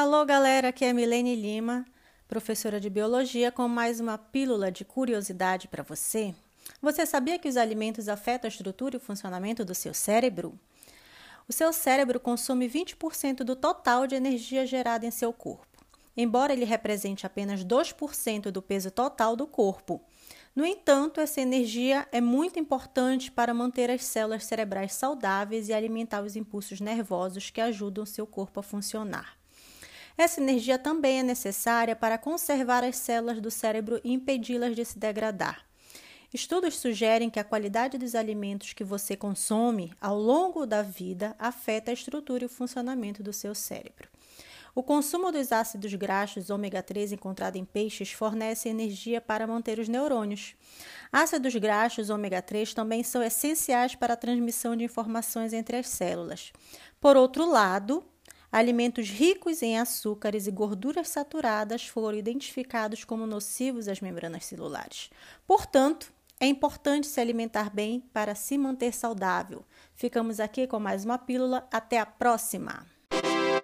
Alô, galera, aqui é Milene Lima, professora de biologia, com mais uma pílula de curiosidade para você. Você sabia que os alimentos afetam a estrutura e o funcionamento do seu cérebro? O seu cérebro consome 20% do total de energia gerada em seu corpo, embora ele represente apenas 2% do peso total do corpo. No entanto, essa energia é muito importante para manter as células cerebrais saudáveis e alimentar os impulsos nervosos que ajudam seu corpo a funcionar. Essa energia também é necessária para conservar as células do cérebro e impedi-las de se degradar. Estudos sugerem que a qualidade dos alimentos que você consome ao longo da vida afeta a estrutura e o funcionamento do seu cérebro. O consumo dos ácidos graxos ômega 3 encontrado em peixes fornece energia para manter os neurônios. Ácidos graxos ômega 3 também são essenciais para a transmissão de informações entre as células. Por outro lado, Alimentos ricos em açúcares e gorduras saturadas foram identificados como nocivos às membranas celulares. Portanto, é importante se alimentar bem para se manter saudável. Ficamos aqui com mais uma pílula. Até a próxima!